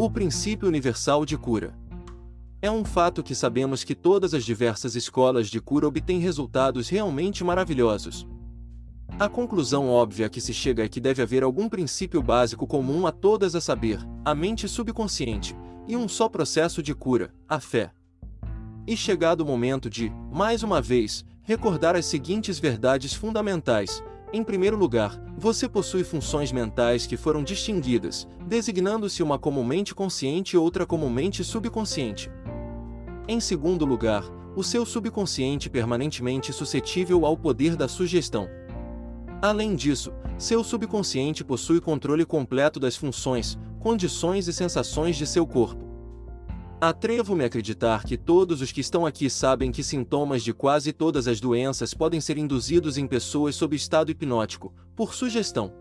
O princípio universal de cura. É um fato que sabemos que todas as diversas escolas de cura obtêm resultados realmente maravilhosos. A conclusão óbvia que se chega é que deve haver algum princípio básico comum a todas a saber, a mente subconsciente, e um só processo de cura, a fé. E chegado o momento de, mais uma vez, recordar as seguintes verdades fundamentais. Em primeiro lugar, você possui funções mentais que foram distinguidas, designando-se uma como mente consciente e outra como mente subconsciente. Em segundo lugar, o seu subconsciente permanentemente suscetível ao poder da sugestão. Além disso, seu subconsciente possui controle completo das funções, condições e sensações de seu corpo. Atrevo-me a acreditar que todos os que estão aqui sabem que sintomas de quase todas as doenças podem ser induzidos em pessoas sob estado hipnótico, por sugestão.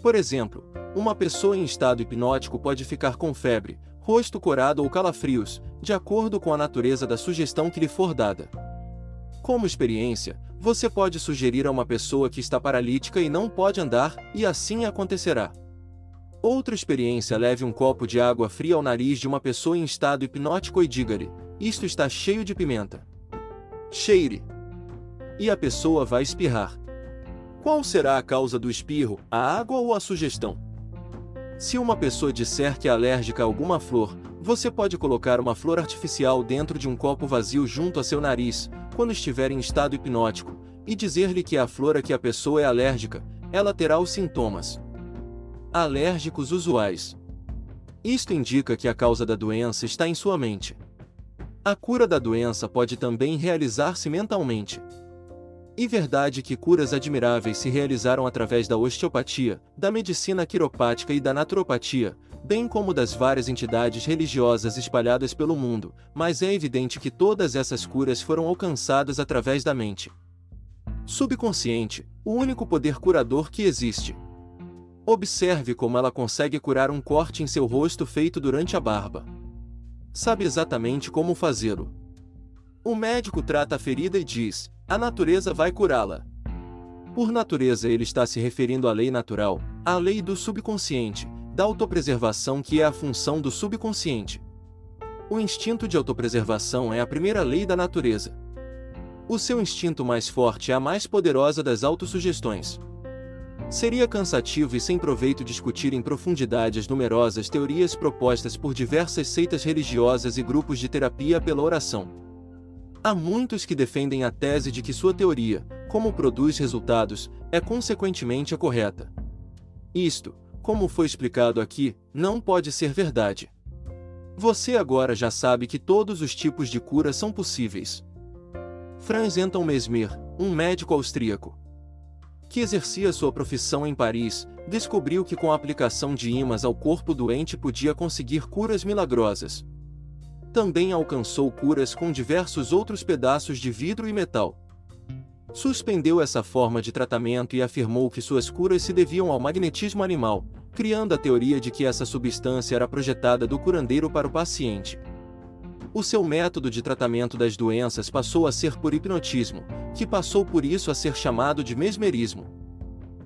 Por exemplo, uma pessoa em estado hipnótico pode ficar com febre, rosto corado ou calafrios, de acordo com a natureza da sugestão que lhe for dada. Como experiência, você pode sugerir a uma pessoa que está paralítica e não pode andar, e assim acontecerá. Outra experiência leve um copo de água fria ao nariz de uma pessoa em estado hipnótico e diga-lhe: Isto está cheio de pimenta. Cheire. E a pessoa vai espirrar. Qual será a causa do espirro, a água ou a sugestão? Se uma pessoa disser que é alérgica a alguma flor, você pode colocar uma flor artificial dentro de um copo vazio junto a seu nariz, quando estiver em estado hipnótico, e dizer-lhe que é a flor a que a pessoa é alérgica, ela terá os sintomas, alérgicos usuais. Isto indica que a causa da doença está em sua mente. A cura da doença pode também realizar-se mentalmente. E verdade que curas admiráveis se realizaram através da osteopatia, da medicina quiropática e da naturopatia, bem como das várias entidades religiosas espalhadas pelo mundo, mas é evidente que todas essas curas foram alcançadas através da mente. Subconsciente, o único poder curador que existe. Observe como ela consegue curar um corte em seu rosto feito durante a barba. Sabe exatamente como fazê-lo. O médico trata a ferida e diz: a natureza vai curá-la. Por natureza, ele está se referindo à lei natural, à lei do subconsciente, da autopreservação que é a função do subconsciente. O instinto de autopreservação é a primeira lei da natureza. O seu instinto mais forte é a mais poderosa das autossugestões. Seria cansativo e sem proveito discutir em profundidade as numerosas teorias propostas por diversas seitas religiosas e grupos de terapia pela oração. Há muitos que defendem a tese de que sua teoria, como produz resultados, é consequentemente a correta. Isto, como foi explicado aqui, não pode ser verdade. Você agora já sabe que todos os tipos de cura são possíveis. Franz Anton Mesmer, um médico austríaco, que exercia sua profissão em Paris, descobriu que com a aplicação de ímãs ao corpo doente podia conseguir curas milagrosas. Também alcançou curas com diversos outros pedaços de vidro e metal. Suspendeu essa forma de tratamento e afirmou que suas curas se deviam ao magnetismo animal, criando a teoria de que essa substância era projetada do curandeiro para o paciente. O seu método de tratamento das doenças passou a ser por hipnotismo, que passou por isso a ser chamado de mesmerismo.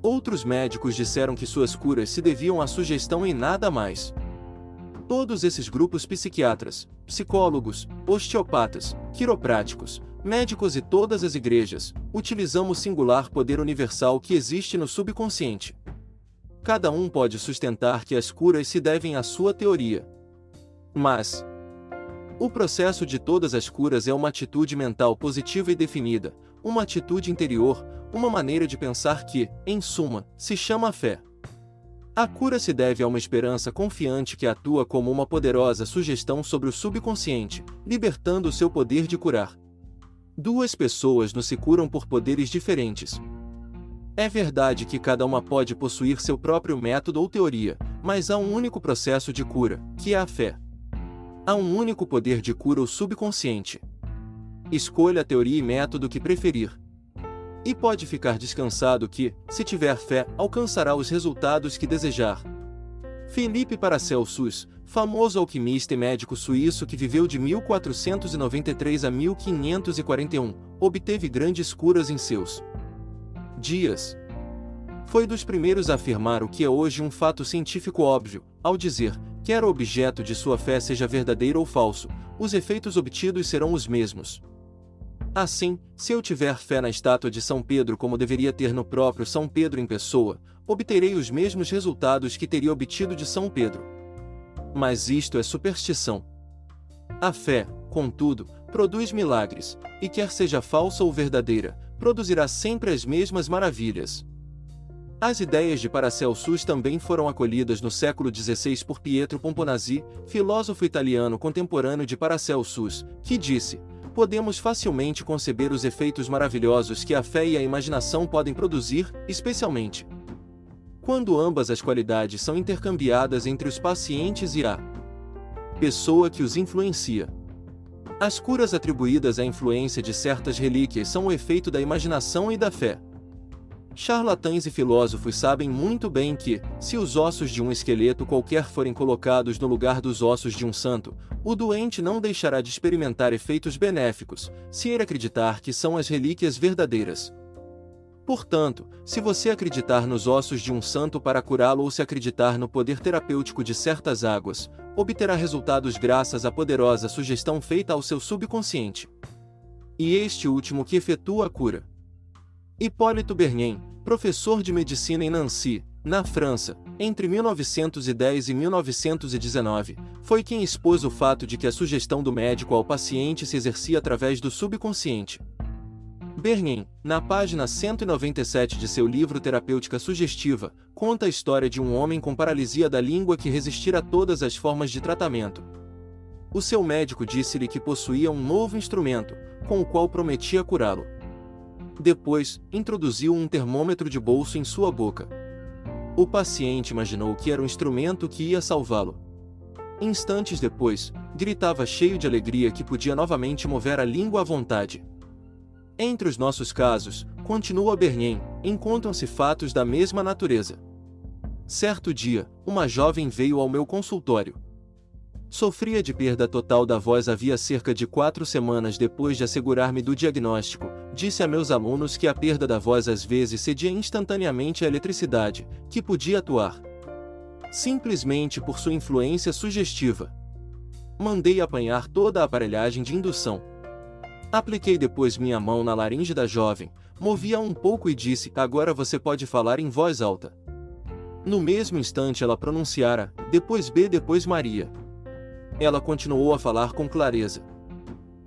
Outros médicos disseram que suas curas se deviam à sugestão e nada mais. Todos esses grupos psiquiatras, psicólogos, osteopatas, quiropráticos, médicos e todas as igrejas, utilizamos o singular poder universal que existe no subconsciente. Cada um pode sustentar que as curas se devem à sua teoria. Mas, o processo de todas as curas é uma atitude mental positiva e definida, uma atitude interior, uma maneira de pensar que, em suma, se chama fé. A cura se deve a uma esperança confiante que atua como uma poderosa sugestão sobre o subconsciente, libertando o seu poder de curar. Duas pessoas não se curam por poderes diferentes. É verdade que cada uma pode possuir seu próprio método ou teoria, mas há um único processo de cura, que é a fé. Há um único poder de cura o subconsciente. Escolha a teoria e método que preferir. E pode ficar descansado que, se tiver fé, alcançará os resultados que desejar. Felipe Paracelsus, famoso alquimista e médico suíço que viveu de 1493 a 1541, obteve grandes curas em seus dias. Foi dos primeiros a afirmar o que é hoje um fato científico óbvio, ao dizer quer o objeto de sua fé seja verdadeiro ou falso, os efeitos obtidos serão os mesmos. Assim, se eu tiver fé na estátua de São Pedro como deveria ter no próprio São Pedro em pessoa, obterei os mesmos resultados que teria obtido de São Pedro. Mas isto é superstição. A fé, contudo, produz milagres, e quer seja falsa ou verdadeira, produzirá sempre as mesmas maravilhas. As ideias de Paracelsus também foram acolhidas no século XVI por Pietro Pomponazzi, filósofo italiano contemporâneo de Paracelsus, que disse: podemos facilmente conceber os efeitos maravilhosos que a fé e a imaginação podem produzir, especialmente quando ambas as qualidades são intercambiadas entre os pacientes e a pessoa que os influencia. As curas atribuídas à influência de certas relíquias são o efeito da imaginação e da fé. Charlatães e filósofos sabem muito bem que, se os ossos de um esqueleto qualquer forem colocados no lugar dos ossos de um santo, o doente não deixará de experimentar efeitos benéficos, se ele acreditar que são as relíquias verdadeiras. Portanto, se você acreditar nos ossos de um santo para curá-lo ou se acreditar no poder terapêutico de certas águas, obterá resultados graças à poderosa sugestão feita ao seu subconsciente. E este último que efetua a cura. Hipólito Bernin, professor de medicina em Nancy, na França, entre 1910 e 1919, foi quem expôs o fato de que a sugestão do médico ao paciente se exercia através do subconsciente. Bernin, na página 197 de seu livro Terapêutica Sugestiva, conta a história de um homem com paralisia da língua que resistira a todas as formas de tratamento. O seu médico disse-lhe que possuía um novo instrumento, com o qual prometia curá-lo. Depois, introduziu um termômetro de bolso em sua boca. O paciente imaginou que era o instrumento que ia salvá-lo. Instantes depois, gritava cheio de alegria que podia novamente mover a língua à vontade. Entre os nossos casos, continua Bernin, encontram-se fatos da mesma natureza. Certo dia, uma jovem veio ao meu consultório. Sofria de perda total da voz havia cerca de quatro semanas depois de assegurar-me do diagnóstico. Disse a meus alunos que a perda da voz às vezes cedia instantaneamente à eletricidade, que podia atuar simplesmente por sua influência sugestiva. Mandei apanhar toda a aparelhagem de indução. Apliquei depois minha mão na laringe da jovem, movi-a um pouco e disse: Agora você pode falar em voz alta. No mesmo instante ela pronunciara, depois B, depois Maria. Ela continuou a falar com clareza.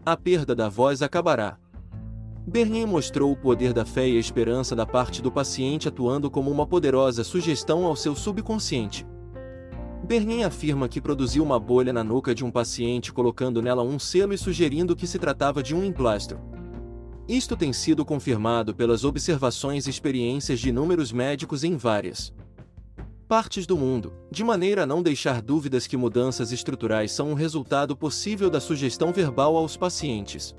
A perda da voz acabará. Bernin mostrou o poder da fé e a esperança da parte do paciente atuando como uma poderosa sugestão ao seu subconsciente. Bernin afirma que produziu uma bolha na nuca de um paciente colocando nela um selo e sugerindo que se tratava de um emplastro. Isto tem sido confirmado pelas observações e experiências de inúmeros médicos em várias partes do mundo, de maneira a não deixar dúvidas que mudanças estruturais são um resultado possível da sugestão verbal aos pacientes.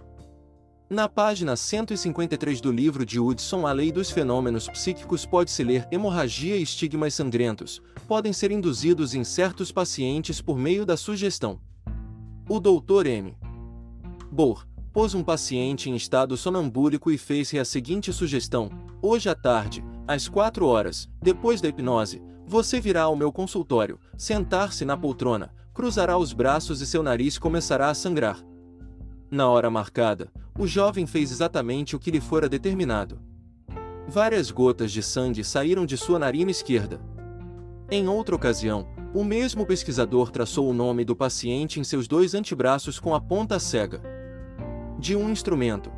Na página 153 do livro de Hudson A Lei dos Fenômenos Psíquicos pode-se ler hemorragia e estigmas sangrentos, podem ser induzidos em certos pacientes por meio da sugestão. O Dr. M. Bohr pôs um paciente em estado sonambúlico e fez-lhe a seguinte sugestão: Hoje à tarde, às 4 horas, depois da hipnose, você virá ao meu consultório, sentar-se na poltrona, cruzará os braços e seu nariz começará a sangrar. Na hora marcada, o jovem fez exatamente o que lhe fora determinado. Várias gotas de sangue saíram de sua narina esquerda. Em outra ocasião, o mesmo pesquisador traçou o nome do paciente em seus dois antebraços com a ponta cega de um instrumento.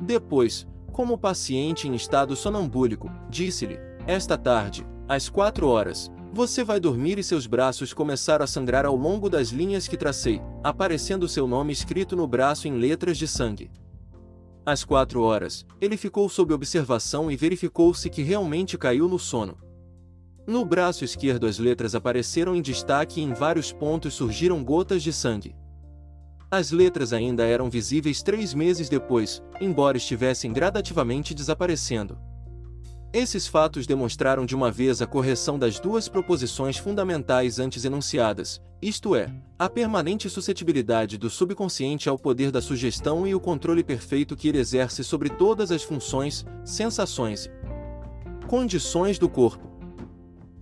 Depois, como o paciente em estado sonambúlico, disse-lhe: Esta tarde, às quatro horas, você vai dormir e seus braços começaram a sangrar ao longo das linhas que tracei, aparecendo seu nome escrito no braço em letras de sangue. Às quatro horas, ele ficou sob observação e verificou-se que realmente caiu no sono. No braço esquerdo as letras apareceram em destaque e em vários pontos surgiram gotas de sangue. As letras ainda eram visíveis três meses depois, embora estivessem gradativamente desaparecendo. Esses fatos demonstraram de uma vez a correção das duas proposições fundamentais antes enunciadas, isto é, a permanente suscetibilidade do subconsciente ao poder da sugestão e o controle perfeito que ele exerce sobre todas as funções, sensações e condições do corpo.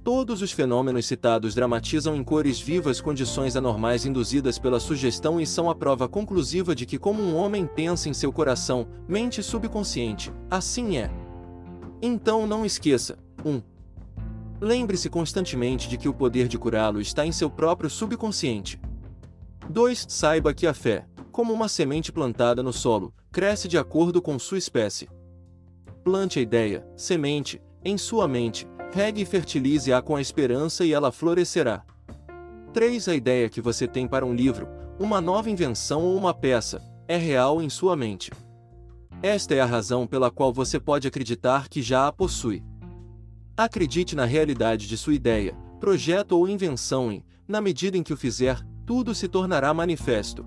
Todos os fenômenos citados dramatizam em cores vivas condições anormais induzidas pela sugestão e são a prova conclusiva de que, como um homem pensa em seu coração, mente subconsciente, assim é. Então não esqueça: 1. Um, Lembre-se constantemente de que o poder de curá-lo está em seu próprio subconsciente. 2. Saiba que a fé, como uma semente plantada no solo, cresce de acordo com sua espécie. Plante a ideia, semente, em sua mente, regue e fertilize-a com a esperança e ela florescerá. 3. A ideia que você tem para um livro, uma nova invenção ou uma peça, é real em sua mente. Esta é a razão pela qual você pode acreditar que já a possui. Acredite na realidade de sua ideia, projeto ou invenção e, na medida em que o fizer, tudo se tornará manifesto.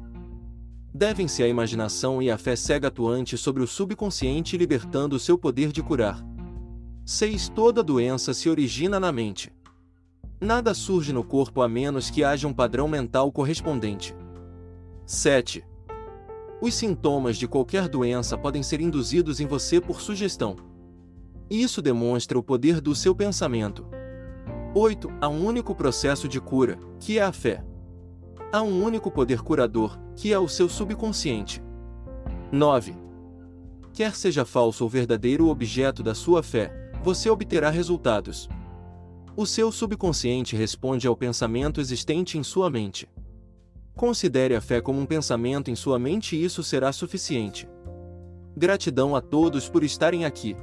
Devem-se a imaginação e a fé cega atuante sobre o subconsciente libertando o seu poder de curar. 6. Toda doença se origina na mente. Nada surge no corpo a menos que haja um padrão mental correspondente. 7. Os sintomas de qualquer doença podem ser induzidos em você por sugestão. Isso demonstra o poder do seu pensamento. 8. Há um único processo de cura, que é a fé. Há um único poder curador, que é o seu subconsciente. 9. Quer seja falso ou verdadeiro o objeto da sua fé, você obterá resultados. O seu subconsciente responde ao pensamento existente em sua mente. Considere a fé como um pensamento em sua mente e isso será suficiente. Gratidão a todos por estarem aqui.